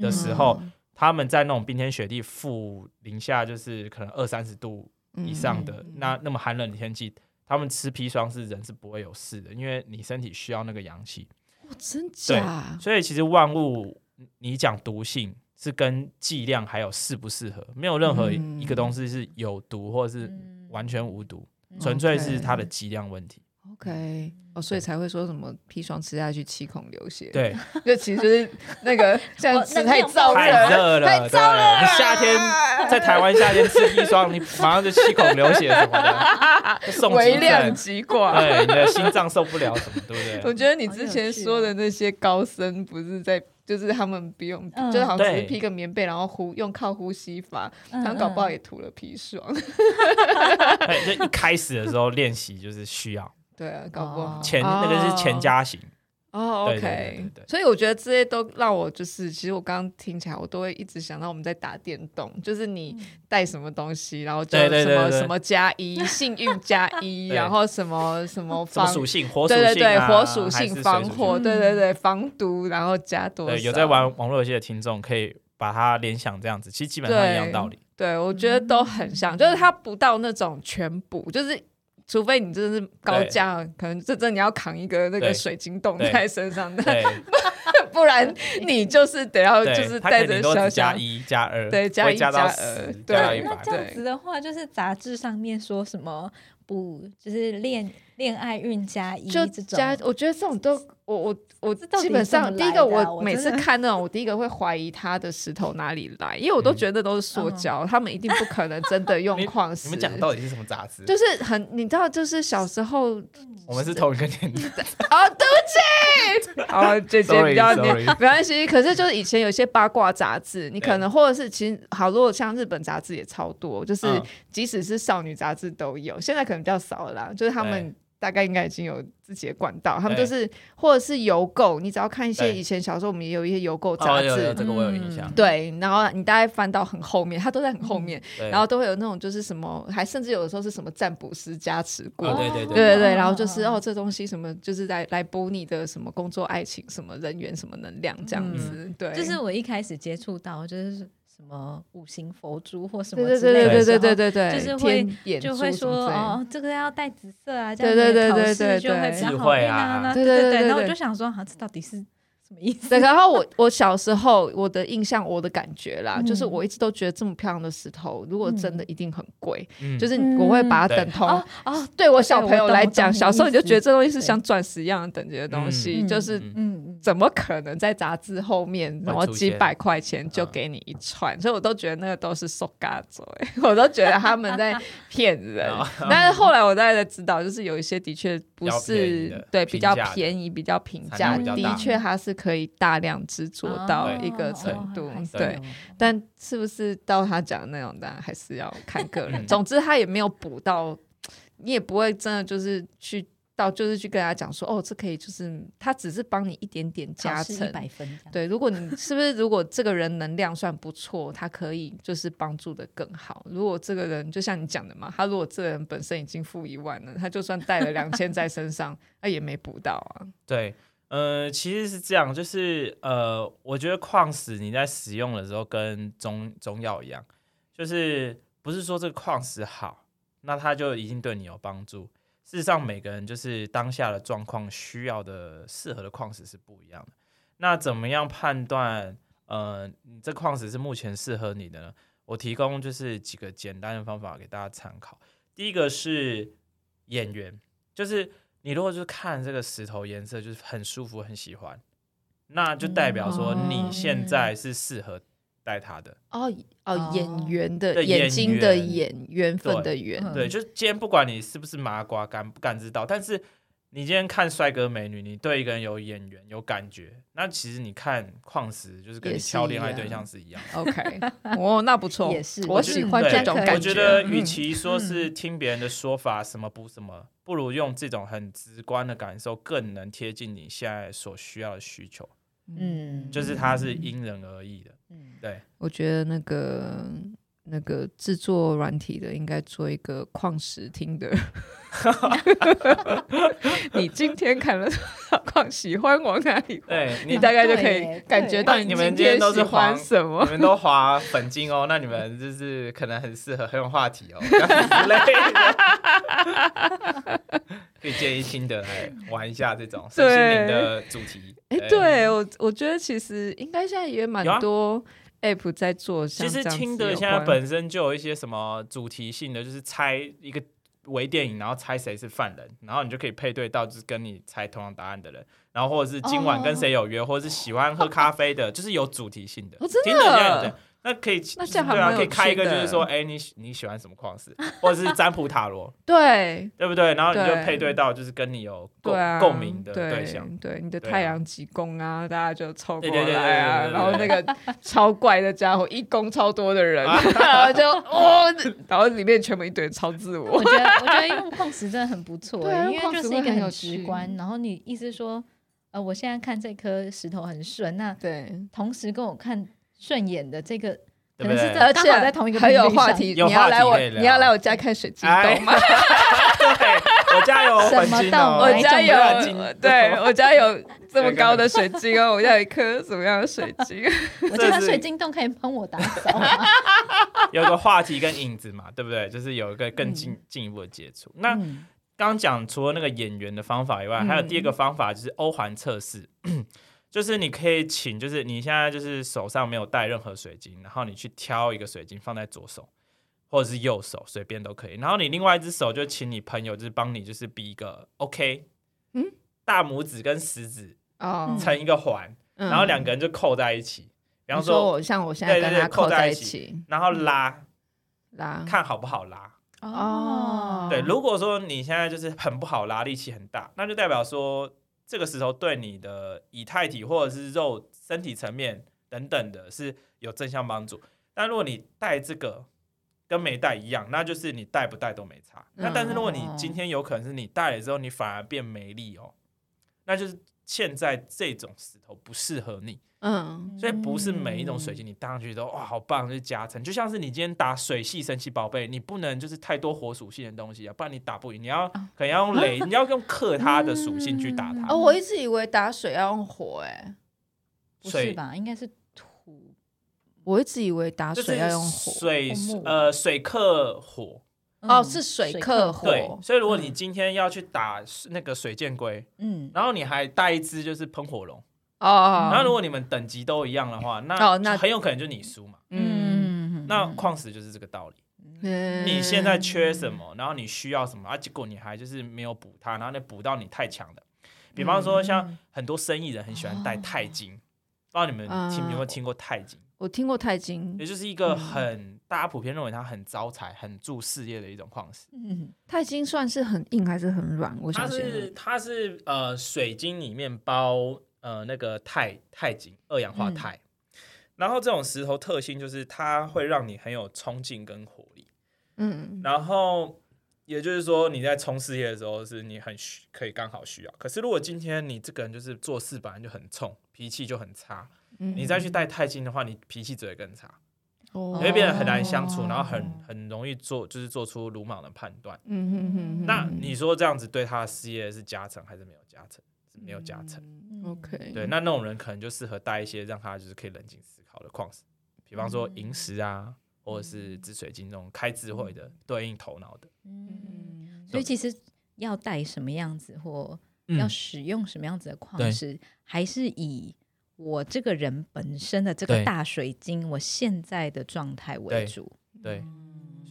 的时候，嗯、他们在那种冰天雪地、负零下就是可能二三十度以上的、嗯、那那么寒冷的天气。他们吃砒霜是人是不会有事的，因为你身体需要那个阳气。哦，真假？所以其实万物，你讲毒性是跟剂量还有适不适合，没有任何一个东西是有毒或者是完全无毒，纯、嗯、粹是它的剂量问题。OK，哦，所以才会说什么砒霜吃下去七孔流血。对，就其实那个 像吃太燥太热了，太燥了。你夏天在台湾夏天吃砒霜，你马上就七孔流血什么的，微量疾挂。对，你的心脏受不了什么，对不对？我觉得你之前说的那些高僧，不是在，就是他们不用，就是好像只是披个棉被，然后呼用靠呼吸法，他们搞不好也涂了砒霜。就一开始的时候练习就是需要。对啊，搞不好前那个是前加型。哦，OK，所以我觉得这些都让我就是，其实我刚刚听起来，我都会一直想到我们在打电动，就是你带什么东西，然后就什么什么加一，幸运加一，然后什么什么防属性，火属性，对对对，火属性？防火，对对对，防毒，然后加多少？有在玩网络游戏的听众可以把它联想这样子，其实基本上一样道理。对，我觉得都很像，就是它不到那种全补，就是。除非你真的是高价，可能这真你要扛一个那个水晶洞在身上的，不然你就是得要就是带着小加一加二，对，加一加二，对，那这样子的话，就是杂志上面说什么不就是恋恋爱运加一这种，加我觉得这种都。我我我基本上第一个，我每次看那种，我第一个会怀疑他的石头哪里来，因为我都觉得都是塑胶，他们一定不可能真的用矿石。你们讲到底是什么杂志？就是很，你知道，就是小时候，我们是同一个年代。哦，对不起，好，姐姐比较年，没关系。可是就是以前有些八卦杂志，你可能或者是其实好，如果像日本杂志也超多，就是即使是少女杂志都有，现在可能比较少了啦，就是他们。大概应该已经有自己的管道，他们就是或者是邮购，你只要看一些以前小时候我们也有一些邮购杂志，这个我有印象。对，然后你大概翻到很后面，它都在很后面，然后都会有那种就是什么，还甚至有的时候是什么占卜师加持过，对对对对对，然后就是哦，这东西什么就是来来补你的什么工作、爱情、什么人缘、什么能量这样子。对，就是我一开始接触到就是。什么五行佛珠或什么之类的，对对对对对对对，就是会就会说哦，这个要带紫色啊，这样对对对对对，就会比较好运啊，对对对对。然后我就想说，哈，这到底是什什么意思？对，然后我我小时候我的印象，我的感觉啦，嗯、就是我一直都觉得这么漂亮的石头，如果真的一定很贵，嗯、就是我会把它等同啊。哦，对我小朋友来讲，小时候你就觉得这东西是像钻石一样的等级的东西，就是嗯，怎么可能在杂志后面，然后几百块钱就给你一串？所以我都觉得那个都是收嘎做，我都觉得他们在骗人。但是后来我大概知道，就是有一些的确不是对比较便宜、比较平价，的确它是可以大量制作到一个程度。对，但是不是到他讲的那种，当然还是要看个人。总之，他也没有补到，你也不会真的就是去。到就是去跟他讲说，哦，这可以，就是他只是帮你一点点加成，一百分。对，如果你是不是如果这个人能量算不错，他可以就是帮助的更好。如果这个人就像你讲的嘛，他如果这个人本身已经负一万了，他就算带了两千在身上，那也没补到啊。对，呃，其实是这样，就是呃，我觉得矿石你在使用的时候跟中中药一样，就是不是说这个矿石好，那他就一定对你有帮助。事实上，每个人就是当下的状况需要的适合的矿石是不一样的。那怎么样判断？呃，你这矿石是目前适合你的呢？我提供就是几个简单的方法给大家参考。第一个是眼缘，就是你如果就是看这个石头颜色就是很舒服、很喜欢，那就代表说你现在是适合。带他的。哦哦，眼缘的眼睛的眼缘分的缘，对，就是今天不管你是不是麻瓜，感不感知到，但是你今天看帅哥美女，你对一个人有眼缘有感觉，那其实你看矿石就是跟你挑恋爱对象是一样。OK，哦，那不错，也是，我喜欢这种感觉。我觉得与其说是听别人的说法什么补什么，不如用这种很直观的感受，更能贴近你现在所需要的需求。嗯，就是它是因人而异的。嗯，对，我觉得那个那个制作软体的应该做一个矿石听的。你今天看了多少矿？喜欢往哪里？对，你大概就可以感觉到你们今天都是滑什么？你们都滑粉晶哦，那你们就是可能很适合，很有话题哦。可以建议新的来玩一下这种身心灵的主题。哎，对我我觉得其实应该现在也蛮多 app 在做。其实听的现在本身就有一些什么主题性的，就是猜一个。微电影，然后猜谁是犯人，然后你就可以配对到就是跟你猜同样答案的人，然后或者是今晚跟谁有约，或者是喜欢喝咖啡的，就是有主题性的。真的，那可以，对啊，可以开一个就是说，哎，你你喜欢什么矿石，或者是占卜塔罗，对，对不对？然后你就配对到就是跟你有共共鸣的对象，对你的太阳几宫啊，大家就凑过来啊，然后那个超怪的家伙一宫超多的人，然后就哦，然后里面全部一堆超自我。我觉得我觉得用矿石真的很不错，因为就是一个很有直观。然后你意思说，呃，我现在看这颗石头很顺，那对，同时跟我看。顺眼的这个，可能是而且在同一个很有话题。你要来我，你要来我家看水晶洞吗？对，我家有什么洞？我家有，对 我家有这么高的水晶哦。我家有一颗什么样的水晶？我觉得水晶洞可以帮我打扫？有个话题跟影子嘛，对不对？就是有一个更进进一步的接触。那刚讲除了那个演员的方法以外，还有第二个方法就是欧环测试。就是你可以请，就是你现在就是手上没有带任何水晶，然后你去挑一个水晶放在左手或者是右手，随便都可以。然后你另外一只手就请你朋友就是帮你就是比一个 OK，嗯，大拇指跟食指哦成一个环，嗯、然后两个人就扣在一起。比方说，我像我现在跟他扣在一起，对对对，扣在一起然后拉拉，看好不好拉哦。对，如果说你现在就是很不好拉，力气很大，那就代表说。这个石头对你的以太体或者是肉身体层面等等的是有正向帮助，但如果你带这个跟没带一样，那就是你带不带都没差。那但是如果你今天有可能是你带了之后你反而变没力哦，那就是现在这种石头不适合你。嗯，所以不是每一种水晶你搭上去都哇好棒，就是加成。就像是你今天打水系神奇宝贝，你不能就是太多火属性的东西啊，不然你打不赢。你要可能要用雷，你要用克它的属性去打它。哦，我一直以为打水要用火，哎，不是吧？应该是土。我一直以为打水要用火，水呃水克火。哦，是水克火。对，所以如果你今天要去打那个水箭龟，嗯，然后你还带一只就是喷火龙。哦，然后如果你们等级都一样的话，那那很有可能就你输嘛。嗯，那矿石就是这个道理。你现在缺什么，然后你需要什么，啊，结果你还就是没有补它，然后你补到你太强的。比方说，像很多生意人很喜欢带钛金，不知道你们听有没有听过钛金？我听过钛金，也就是一个很大家普遍认为它很招财、很助事业的一种矿石。嗯，钛金算是很硬还是很软？我想它是它是呃水晶里面包呃那个钛钛金二氧化钛，然后这种石头特性就是它会让你很有冲劲跟活力。嗯，然后也就是说，你在冲事业的时候，是你很需可以刚好需要。可是如果今天你这个人就是做事本来就很冲，脾气就很差，嗯、你再去带钛金的话，你脾气只会更差，哦、你会变得很难相处，然后很很容易做就是做出鲁莽的判断。嗯哼哼哼，那你说这样子对他的事业是加成还是没有加成？是没有加成。OK，对，那那种人可能就适合带一些让他就是可以冷静思考的矿石，比方说萤石啊。或者是紫水晶这种开智慧的、对应头脑的，嗯，所以其实要带什么样子或要使用什么样子的矿石，还是以我这个人本身的这个大水晶，我现在的状态为主。对，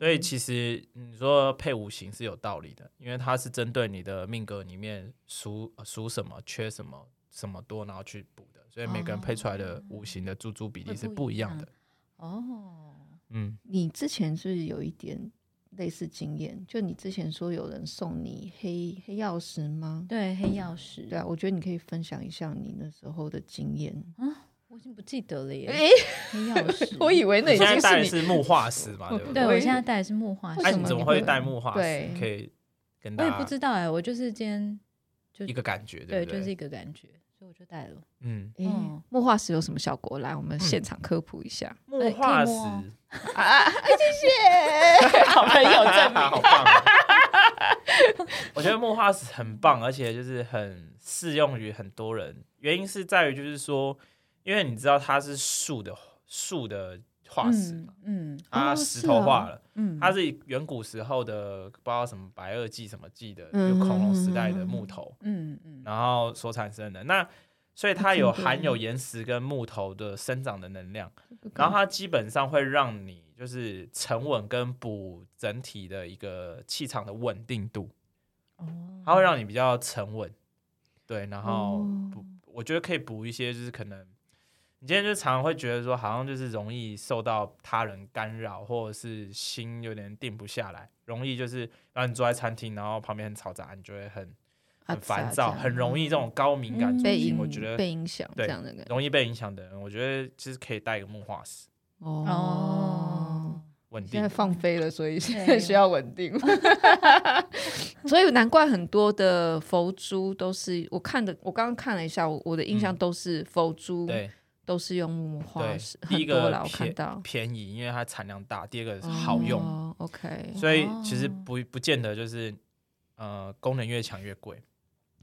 所以其实你说配五行是有道理的，因为它是针对你的命格里面属属什么、缺什么、什么多，然后去补的。所以每个人配出来的五行的珠珠比例是不一样的。哦。嗯，你之前是不是有一点类似经验？就你之前说有人送你黑黑曜石吗？对，黑曜石。对啊，我觉得你可以分享一下你那时候的经验啊。我已经不记得了耶。哎，黑曜石，我以为那现在带的是木化石嘛？对不对？对，我现在戴的是木化石。哎，你怎么会戴木化石？可以跟大家。我也不知道哎，我就是今天就一个感觉，对，就是一个感觉。所以我就戴了，嗯，木化石有什么效果？来，我们现场科普一下。木化石 啊，谢谢，好朋友证明，好棒。我觉得木化石很棒，而且就是很适用于很多人。原因是在于，就是说，因为你知道它是树的树的化石嘛，嗯，它石头化了，嗯，它是远古时候的不知道什么白垩纪什么纪的，就恐龙时代的木头，嗯嗯，然后所产生的那，所以它有含有岩石跟木头的生长的能量，然后它基本上会让你就是沉稳跟补整体的一个气场的稳定度，哦，它会让你比较沉稳，对，然后补，我觉得可以补一些就是可能。你今天就常常会觉得说，好像就是容易受到他人干扰，或者是心有点定不下来，容易就是让你坐在餐厅，然后旁边很嘈杂，你就会很很烦躁，很容易这种高敏感族群，我觉得被影响，对，容易被影响的人，我觉得其实可以带一个木化石哦，稳定。现在放飞了，所以现在需要稳定，所以难怪很多的佛珠都是我看的，我刚刚看了一下，我我的印象都是佛珠，对。都是用木化石，第一个便便宜，因为它产量大；第二个是好用，OK。所以其实不不见得就是呃功能越强越贵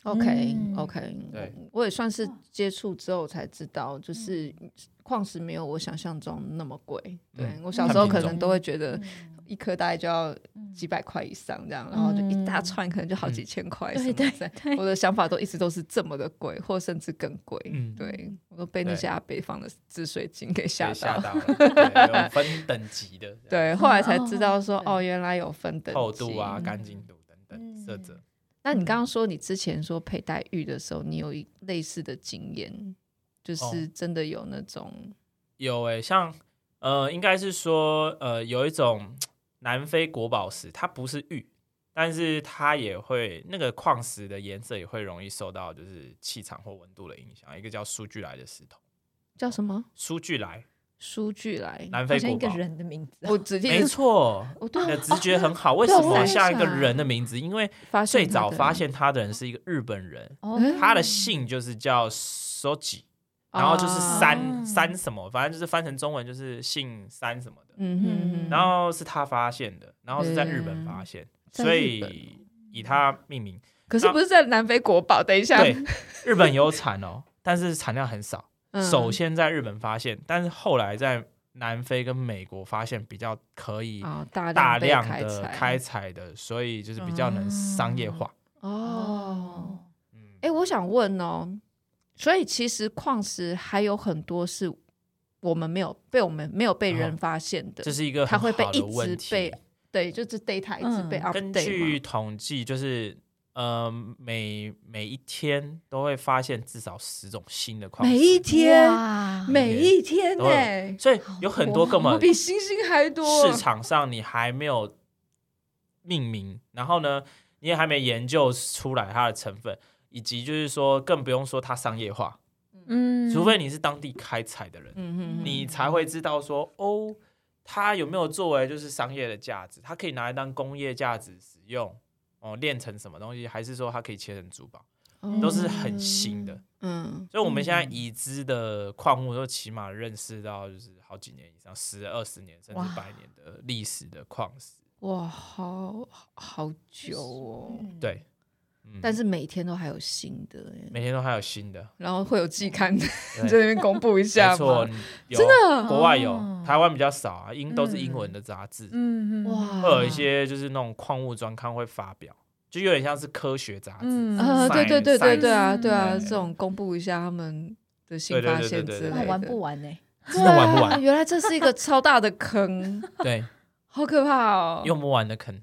，OK OK。对，我也算是接触之后才知道，就是矿石没有我想象中那么贵。对，我小时候可能都会觉得。一颗大概就要几百块以上这样，然后就一大串可能就好几千块。对对，我的想法都一直都是这么的贵，或甚至更贵。嗯对，我都被那些阿北方的紫水晶给吓到了。有分等级的。对，后来才知道说哦，原来有分等级，厚度啊、干净度等等色泽。那你刚刚说你之前说佩戴玉的时候，你有一类似的经验，就是真的有那种有诶，像呃，应该是说呃，有一种。南非国宝石，它不是玉，但是它也会那个矿石的颜色也会容易受到就是气场或温度的影响。一个叫苏巨来的石头，叫什么？苏巨来，苏巨来，南非国宝一个人的名字。我直接没错，我的直觉很好。为什么像一个人的名字？因为最早发现他的人是一个日本人，他的姓就是叫 Soji。然后就是三三什么，反正就是翻成中文就是姓三什么的。嗯哼。然后是他发现的，然后是在日本发现，所以以他命名。可是不是在南非国宝？等一下，对，日本有产哦，但是产量很少。首先在日本发现，但是后来在南非跟美国发现比较可以大量的开采的，所以就是比较能商业化。哦。哎，我想问哦。所以其实矿石还有很多是我们没有被我们没有被人发现的，这是一个它会被一直被对，就是 data 一直被 update。根据统计，就是呃每每一天都会发现至少十种新的矿石，每一天？每一天哎，所以有很多根本比星星还多。市场上你还没有命名，然后呢，你也还没研究出来它的成分。以及就是说，更不用说它商业化，嗯，除非你是当地开采的人，嗯，你才会知道说，哦，它有没有作为就是商业的价值，它可以拿来当工业价值使用，哦，炼成什么东西，还是说它可以切成珠宝，都是很新的，嗯，所以我们现在已知的矿物都起码认识到就是好几年以上，十二十年甚至百年的历史的矿石，哇，好好久哦，对。但是每天都还有新的，每天都还有新的，然后会有季刊 在这边公布一下，没错，真的，国外有，台湾比较少啊，英都是英文的杂志，嗯嗯，哇，会有一些就是那种矿物专刊会发表，就有点像是科学杂志，啊，对对对对对啊，对啊，这种公布一下他们的新发现之类的，玩不完呢？真的玩不完，原来这是一个超大的坑，对，好可怕哦，用不完的坑。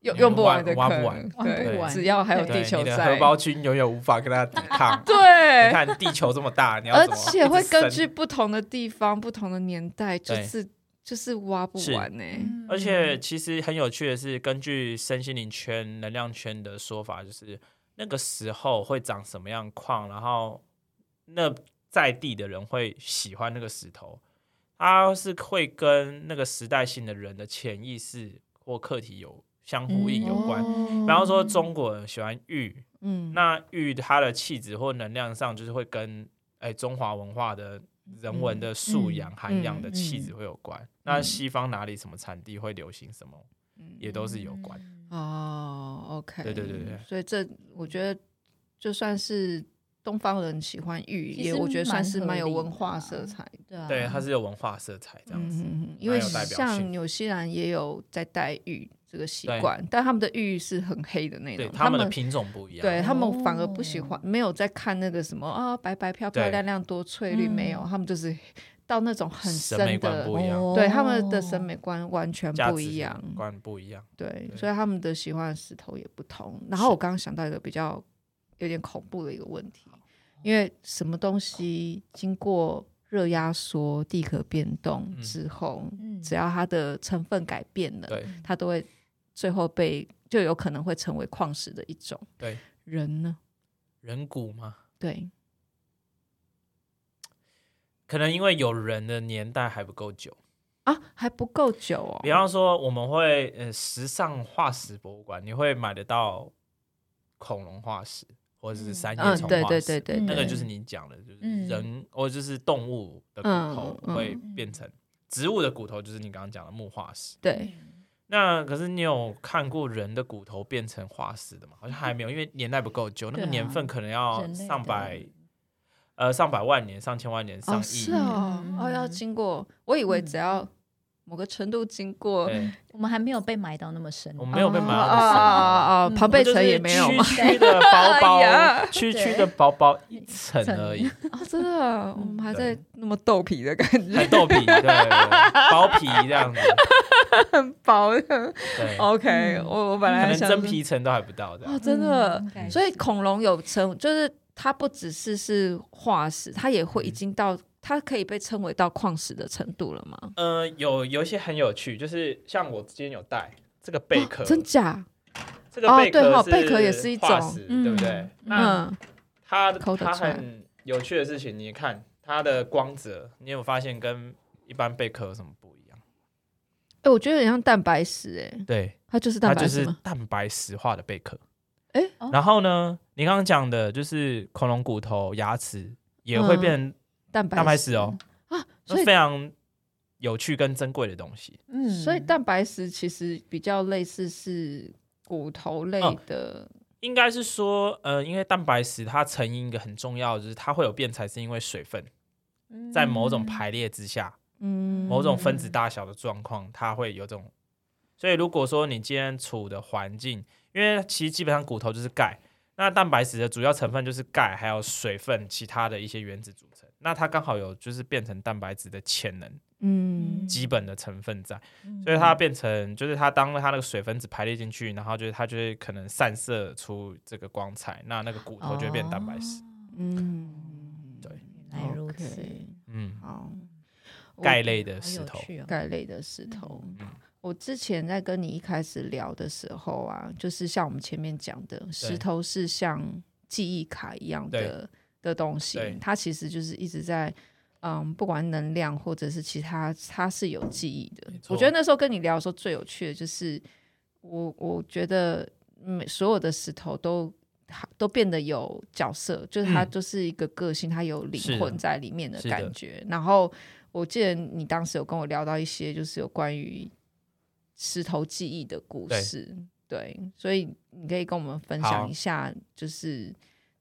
用用不完的，挖不完，对，只要还有地球在，荷包君永远无法跟它抵 抗。对，你看地球这么大，你要而且会根据不同的地方、不同的年代，就是就是挖不完呢。而且其实很有趣的是，根据身心灵圈、能量圈的说法，就是那个时候会长什么样矿，然后那在地的人会喜欢那个石头，它是会跟那个时代性的人的潜意识或课题有。相呼应有关，比方说中国人喜欢玉，嗯，那玉它的气质或能量上，就是会跟哎中华文化的人文的素养、涵养的气质会有关。嗯嗯、那西方哪里什么产地会流行什么，嗯、也都是有关。哦，OK，对对对对，所以这我觉得就算是东方人喜欢玉，也我觉得算是蛮有文化色彩的。对，它是有文化色彩这样子，嗯、因为像纽西兰也有在戴玉。这个习惯，但他们的玉是很黑的那种，他们的品种不一样，对他们反而不喜欢，没有在看那个什么啊，白白漂漂亮亮多翠绿，没有，他们就是到那种很深的，对他们的审美观完全不一样，观不一样，对，所以他们的喜欢的石头也不同。然后我刚刚想到一个比较有点恐怖的一个问题，因为什么东西经过热压缩、地壳变动之后，只要它的成分改变了，它都会。最后被就有可能会成为矿石的一种。对，人呢？人骨吗？对，可能因为有人的年代还不够久啊，还不够久哦。比方说，我们会呃，时尚化石博物馆，你会买得到恐龙化石或者是三叶虫化石，对对对对，那个就是你讲的，就是人或者就是动物的骨头会变成植物的骨头，就是你刚刚讲的木化石。对。那可是你有看过人的骨头变成化石的吗？好像还没有，因为年代不够久，那个年份可能要上百，呃，上百万年、上千万年、上亿。是哦，哦，要经过，我以为只要某个程度经过，我们还没有被埋到那么深，我们没有被埋到那么深。啊，庞贝层也没有，区区的薄薄，区区的薄薄一层而已。啊，真的，我们还在那么豆皮的感觉，还豆皮，对，薄皮这样子。很薄的，对，OK，我我本来可能真皮层都还不到的，哦，真的，所以恐龙有层，就是它不只是是化石，它也会已经到，它可以被称为到矿石的程度了吗？呃，有有一些很有趣，就是像我今天有带这个贝壳，真假？这个贝壳，贝壳也是一种，对不对？嗯，它它很有趣的事情，你看它的光泽，你有发现跟一般贝壳有什么不一样？哎，我觉得很像蛋白石，哎，对，它就是蛋白石，它就是蛋白石化的贝壳。哎，然后呢，你刚刚讲的就是恐龙骨头、牙齿也会变成蛋白石哦，啊，所以非常有趣跟珍贵的东西。嗯，所以蛋白石其实比较类似是骨头类的，应该是说，呃，因为蛋白石它成因一个很重要的就是它会有变材，是因为水分在某种排列之下。嗯，某种分子大小的状况，它会有这种。所以如果说你今天处的环境，因为其实基本上骨头就是钙，那蛋白质的主要成分就是钙，还有水分，其他的一些原子组成。那它刚好有就是变成蛋白质的潜能，嗯，基本的成分在，嗯、所以它变成就是它当它那个水分子排列进去，然后就是它就会可能散射出这个光彩，那那个骨头就会变蛋白质。哦、嗯，对，原来如此。嗯，好，钙类的石头，钙类的石头。嗯。我之前在跟你一开始聊的时候啊，就是像我们前面讲的，石头是像记忆卡一样的的东西，它其实就是一直在，嗯，不管能量或者是其他，它是有记忆的。我觉得那时候跟你聊的时候最有趣的就是，我我觉得每所有的石头都都变得有角色，就是它就是一个个性，它有灵魂在里面的感觉。然后我记得你当时有跟我聊到一些，就是有关于。石头记忆的故事，对，对，所以你可以跟我们分享一下，就是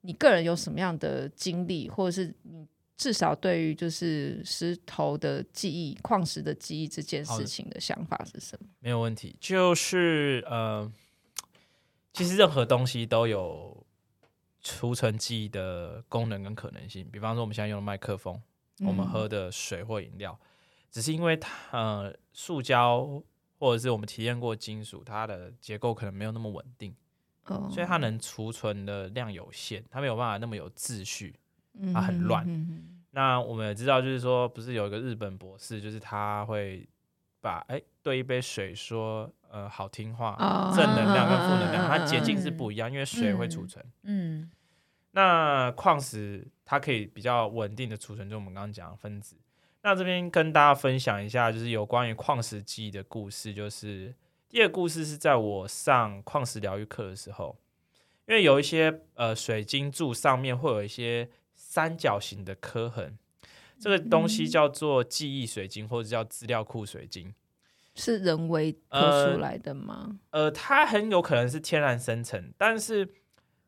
你个人有什么样的经历，或者是你至少对于就是石头的记忆、矿石的记忆这件事情的想法是什么？没有问题，就是呃，其实任何东西都有储存记忆的功能跟可能性。比方说，我们现在用的麦克风，我们喝的水或饮料，嗯、只是因为它呃，塑胶。或者是我们体验过金属，它的结构可能没有那么稳定，oh. 所以它能储存的量有限，它没有办法那么有秩序，它很乱。Mm hmm. 那我们也知道，就是说，不是有一个日本博士，就是他会把哎对一杯水说，呃，好听话，oh. 正能量跟负能量，它结晶是不一样，因为水会储存。嗯、mm，hmm. 那矿石它可以比较稳定的储存，就我们刚刚讲的分子。那这边跟大家分享一下，就是有关于矿石记忆的故事。就是第二个故事是在我上矿石疗愈课的时候，因为有一些呃水晶柱上面会有一些三角形的刻痕，这个东西叫做记忆水晶或者叫资料库水晶，是人为刻出来的吗？呃，呃，它很有可能是天然生成，但是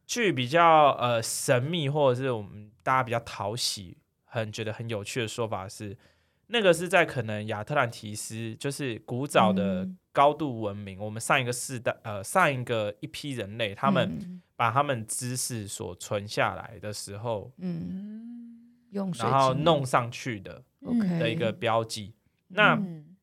据比较呃神秘或者是我们大家比较讨喜。很觉得很有趣的说法是，那个是在可能亚特兰提斯，就是古早的高度文明。嗯、我们上一个世代，呃，上一个一批人类，他们把他们知识所存下来的时候，嗯，用然后弄上去的的一个标记。嗯、那、嗯、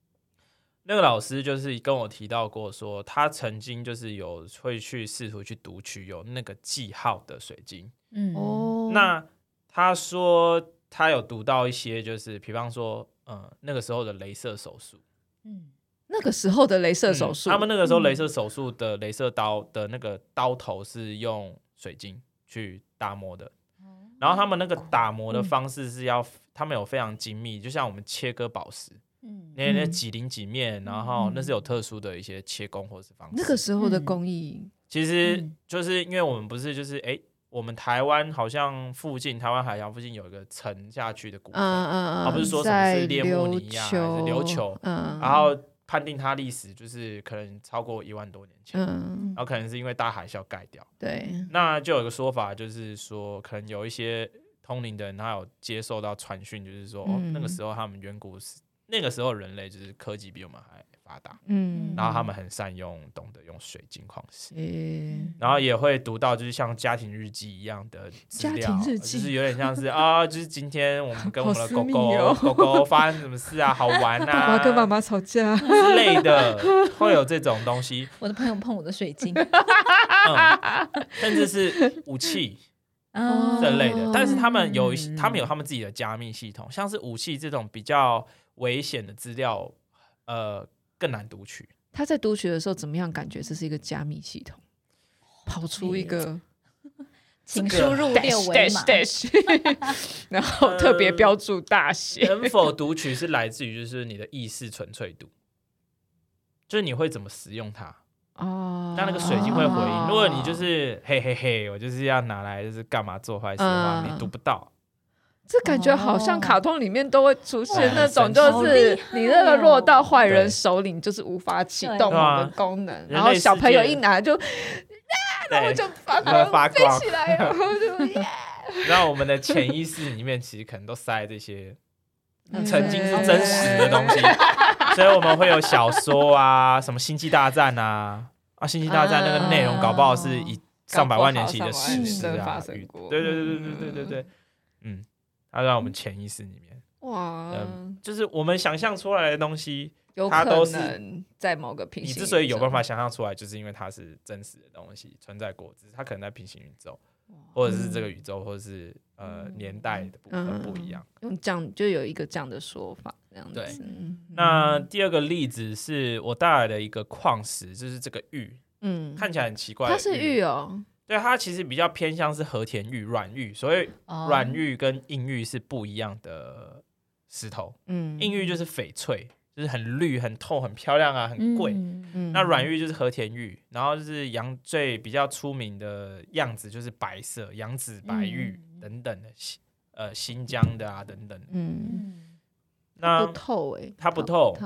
那个老师就是跟我提到过说，说他曾经就是有会去试图去读取有那个记号的水晶。嗯哦，那他说。他有读到一些，就是比方说，嗯，那个时候的镭射手术，嗯，那个时候的镭射手术，他们那个时候镭射手术的镭射刀的那个刀头是用水晶去打磨的，然后他们那个打磨的方式是要，他们有非常精密，就像我们切割宝石，嗯，那那几零几面，然后那是有特殊的一些切工或是方式。那个时候的工艺，其实就是因为我们不是就是哎。我们台湾好像附近，台湾海洋附近有一个沉下去的古坟，嗯嗯，而不是说什么是列穆尼亚还是琉球，嗯，然后判定它历史就是可能超过一万多年前，嗯，然后可能是因为大海啸盖掉，对，那就有一个说法，就是说可能有一些通灵的人，他有接受到传讯，就是说，哦，那个时候他们远古时，那个时候人类就是科技比我们还发达，嗯，然后他们很善用，懂得用水晶矿石，嗯，然后也会读到就是像家庭日记一样的资料，家庭日记。就是有点像是啊，就是今天我们跟我们的狗狗、哦、狗狗发生什么事啊，好玩啊，爸爸跟妈妈吵架。之类的，会有这种东西。我的朋友碰我的水晶，嗯、甚至是武器哦。这类的，但是他们有，他们有他们自己的加密系统，像是武器这种比较危险的资料，呃。更难读取。他在读取的时候怎么样？感觉这是一个加密系统，跑出一个，请输入六维码，然后特别标注大写。能否读取是来自于就是你的意识纯粹度，就是你会怎么使用它哦。那那个水晶会回应。如果你就是嘿嘿嘿，我就是要拿来就是干嘛做坏事的话，你读不到。这感觉好像卡通里面都会出现那种，就是你那个落到坏人手里，就是无法启动某个功能，然后小朋友一拿就，然后就发光。飞起来，然后就，然后我们的潜意识里面其实可能都塞这些曾经是真实的东西，所以我们会有小说啊，什么星际大战啊，啊，星际大战那个内容搞不好是以。上百万年前的事实啊，对对对对对对对对对，嗯，它在我们潜意识里面，哇，就是我们想象出来的东西，它都是在某个平行。你之所以有办法想象出来，就是因为它是真实的东西存在过，只是它可能在平行宇宙，或者是这个宇宙，或者是呃年代的部分不一样。用这样就有一个这样的说法，这样子。对，那第二个例子是我带来的一个矿石，就是这个玉。嗯，看起来很奇怪。它是玉哦，对，它其实比较偏向是和田玉、软玉，所以软玉跟硬玉是不一样的石头。嗯，硬玉就是翡翠，就是很绿、很透、很漂亮啊，很贵。嗯，那软玉就是和田玉，然后就是羊最比较出名的样子就是白色羊子白玉等等的，呃，新疆的啊等等。嗯，那不透哎，它不透。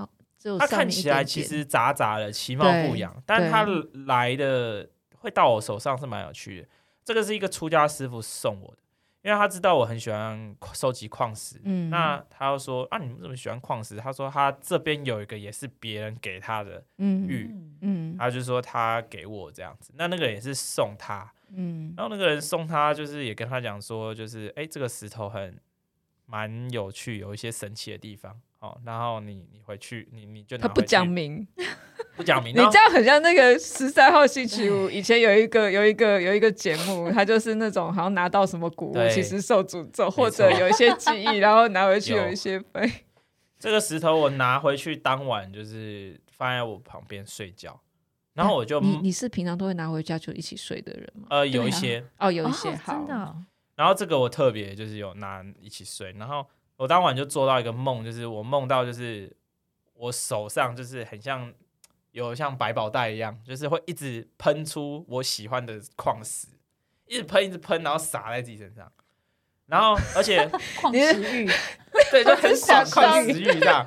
它看起来其实杂杂的，其貌不扬，但它来的会到我手上是蛮有趣的。这个是一个出家师傅送我的，因为他知道我很喜欢收集矿石。嗯，那他又说啊，你们怎么喜欢矿石？他说他这边有一个也是别人给他的玉，嗯，他就说他给我这样子。那那个也是送他，嗯，然后那个人送他就是也跟他讲说，就是哎、欸，这个石头很蛮有趣，有一些神奇的地方。哦，然后你你回去，你你就他不讲明，不讲明，你这样很像那个十三号星期五以前有一个有一个有一个节目，他就是那种好像拿到什么古物，其实受诅咒，或者有一些记忆，然后拿回去有一些 废。这个石头我拿回去当晚就是放在我旁边睡觉，然后我就你你是平常都会拿回家就一起睡的人吗？呃，有一些哦，有一些真的。然后这个我特别就是有拿一起睡，然后。我当晚就做到一个梦，就是我梦到就是我手上就是很像有像百宝袋一样，就是会一直喷出我喜欢的矿石，一直喷一直喷，然后洒在自己身上，然后而且 矿石玉，对，就很 爽矿石玉这样，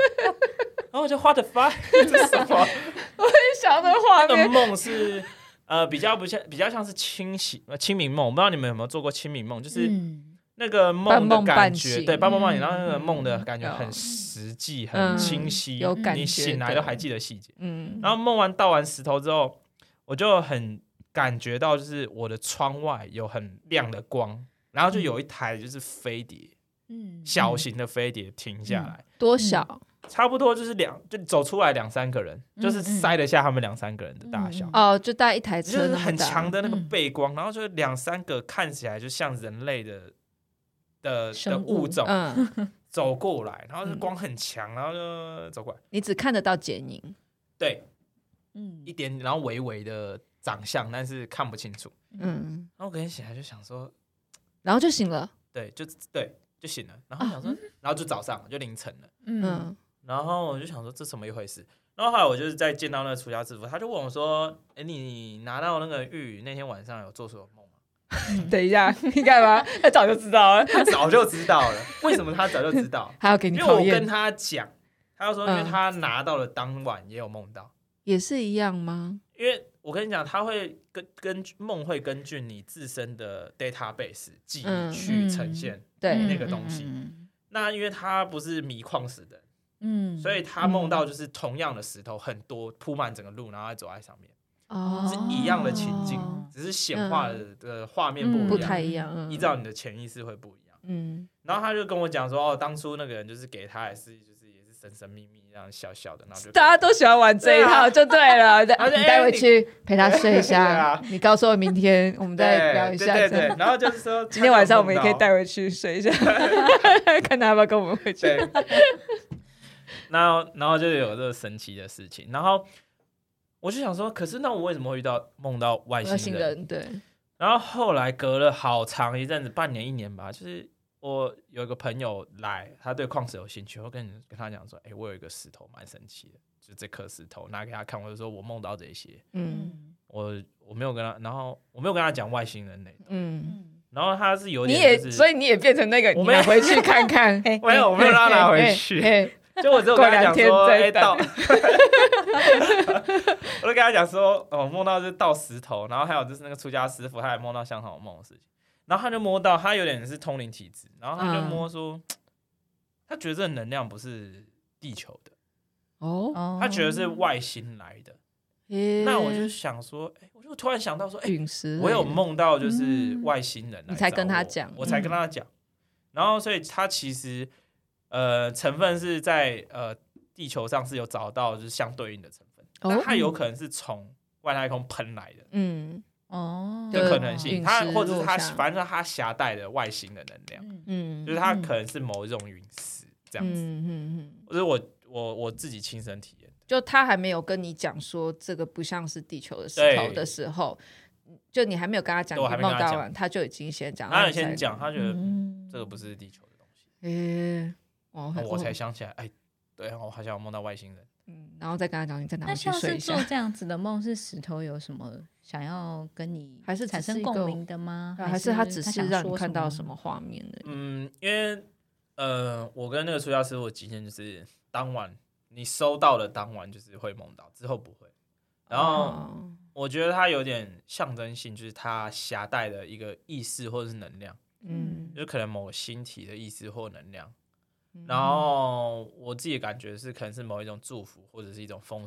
然后我就画的发，这是什么？我也想的画面。那个梦是呃比较不像，比较像是清醒呃清明梦，我不知道你们有没有做过清明梦，就是。嗯那个梦的感觉，对，半梦半醒，然后那个梦的感觉很实际、很清晰，有感觉，你醒来都还记得细节。嗯，然后梦完倒完石头之后，我就很感觉到，就是我的窗外有很亮的光，然后就有一台就是飞碟，嗯，小型的飞碟停下来，多小？差不多就是两，就走出来两三个人，就是塞得下他们两三个人的大小。哦，就带一台车，就是很强的那个背光，然后就两三个看起来就像人类的。的的物种 走过来，然后是光很强，然后就走过来。你只看得到剪影，对，嗯，一点，然后微微的长相，但是看不清楚。嗯，然后我隔天醒来就想说，然后就醒了，对，就对，就醒了。然后想说，然后就早上就凌晨了，嗯，然后我就想说这怎么一回事？然后后来我就是在见到那个出家师傅，他就问我说：“哎，你拿到那个玉那天晚上有做什么梦？” 等一下，你干嘛？他早就知道了，他早就知道了。为什么他早就知道？还要给你因为我跟他讲，他就说，因为他拿到了当晚也有梦到，也是一样吗？因为我跟你讲，他会根根据梦会根据你自身的 database 记忆去呈现对那个东西。那因为他不是迷矿石的，嗯，所以他梦到就是同样的石头很多铺满整个路，然后还走在上面。哦，是一样的情境，只是显化的的画面不一样，不太一样。依照你的潜意识会不一样。嗯，然后他就跟我讲说，哦，当初那个人就是给他，也是就是也是神神秘秘这样小小的，然后就大家都喜欢玩这一套，就对了。你带回去陪他睡一下，你告诉我明天我们再聊一下。对对。然后就是说，今天晚上我们也可以带回去睡一下，看他要不要跟我们回去。然后，然后就有这个神奇的事情，然后。我就想说，可是那我为什么会遇到梦到外星人？人对。然后后来隔了好长一阵子，半年一年吧，就是我有一个朋友来，他对矿石有兴趣，我跟跟他讲说，哎、欸，我有一个石头蛮神奇的，就这颗石头拿给他看，我就说我梦到这些。嗯。我我没有跟他，然后我没有跟他讲外星人那种。嗯。然后他是有点、就是，你也所以你也变成那个，我们也回去看看。没有，我没有让他拿回去。就我只有跟他讲说，哎，到，我就跟他讲说，哦，梦到就是倒石头，然后还有就是那个出家师傅，他也梦到相同的梦的事情，然后他就摸到，他有点是通灵体质，然后他就摸说，他觉得这能量不是地球的，哦，他觉得是外星来的，欸、那我就想说，哎、欸，我就突然想到说，哎、陨，我有梦到就是外星人，你才跟他讲，我才跟他讲，然后所以他其实呃成分是在呃地球上是有找到就是相对应的成分，但它有可能是从外太空喷来的，嗯，哦，有可能性，它或者是它反正它携带的外星的能量，嗯，就是它可能是某一种陨石这样子，嗯嗯嗯，就是我我我自己亲身体验。就他还没有跟你讲说这个不像是地球的石头的时候，就你还没有跟他讲，你梦到完他就已经先讲，他先讲，他觉得这个不是地球的东西。诶，我才想起来，哎，对，我好像有梦到外星人。嗯，然后再跟他讲，你在哪里去睡一下。那像是做这样子的梦，是石头有什么想要跟你还是产生共鸣的吗？还是他只是让你看到什么画面的？嗯，因为呃，我跟那个出家师傅今天就是当晚。你收到的当晚就是会梦到，之后不会。然后我觉得它有点象征性，就是它携带的一个意识或者是能量，嗯，就可能某个星体的意识或能量。然后我自己感觉是，可能是某一种祝福或者是一种风。